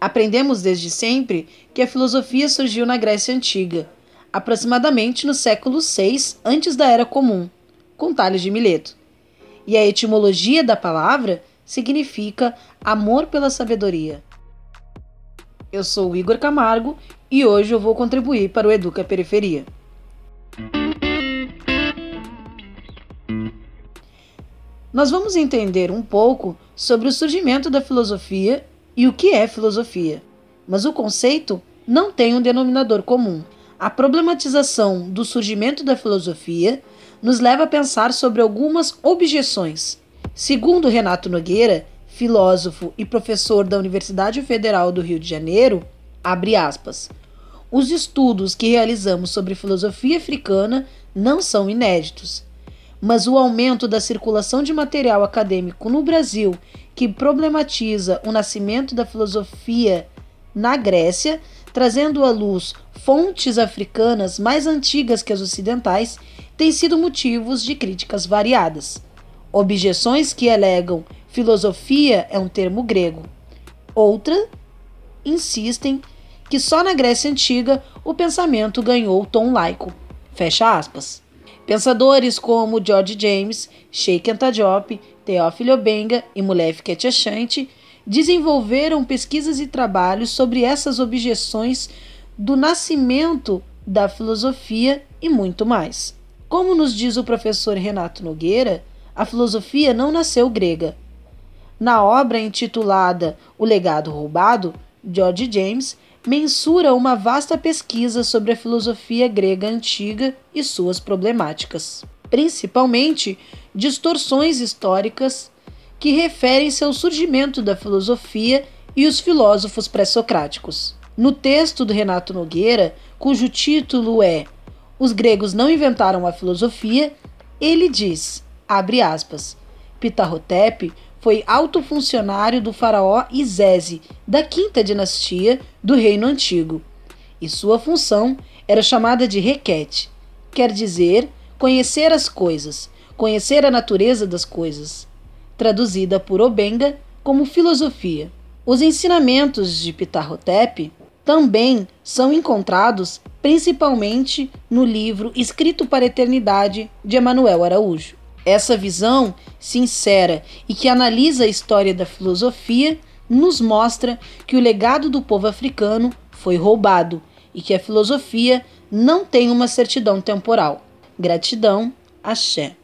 Aprendemos desde sempre que a filosofia surgiu na Grécia Antiga, aproximadamente no século VI antes da Era Comum, com Tales de Mileto. E a etimologia da palavra significa amor pela sabedoria. Eu sou o Igor Camargo e hoje eu vou contribuir para o Educa Periferia. Nós vamos entender um pouco sobre o surgimento da filosofia e o que é filosofia. Mas o conceito não tem um denominador comum. A problematização do surgimento da filosofia nos leva a pensar sobre algumas objeções. Segundo Renato Nogueira, filósofo e professor da Universidade Federal do Rio de Janeiro, abre aspas. Os estudos que realizamos sobre filosofia africana não são inéditos, mas o aumento da circulação de material acadêmico no Brasil que problematiza o nascimento da filosofia na Grécia, trazendo à luz fontes africanas mais antigas que as ocidentais, tem sido motivos de críticas variadas. Objeções que alegam filosofia é um termo grego. Outra insistem que só na Grécia Antiga o pensamento ganhou tom laico. Fecha aspas. Pensadores como George James, Sheikh Anta Diop, Teófilo Obenga e Mulef Ketchachante desenvolveram pesquisas e trabalhos sobre essas objeções do nascimento da filosofia e muito mais. Como nos diz o professor Renato Nogueira, a filosofia não nasceu grega. Na obra intitulada O Legado Roubado, George James mensura uma vasta pesquisa sobre a filosofia grega antiga e suas problemáticas, principalmente distorções históricas que referem-se ao surgimento da filosofia e os filósofos pré-socráticos. No texto do Renato Nogueira, cujo título é Os gregos não inventaram a filosofia, ele diz, abre aspas, foi alto funcionário do faraó Isese, da quinta dinastia do Reino Antigo, e sua função era chamada de requete, quer dizer conhecer as coisas, conhecer a natureza das coisas, traduzida por Obenga como filosofia. Os ensinamentos de Pitarrotep também são encontrados principalmente no livro Escrito para a Eternidade de Emanuel Araújo. Essa visão sincera e que analisa a história da filosofia nos mostra que o legado do povo africano foi roubado e que a filosofia não tem uma certidão temporal. Gratidão, axé.